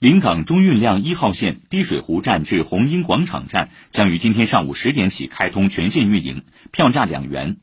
临港中运量一号线滴水湖站至红英广场站将于今天上午十点起开通全线运营票价两元。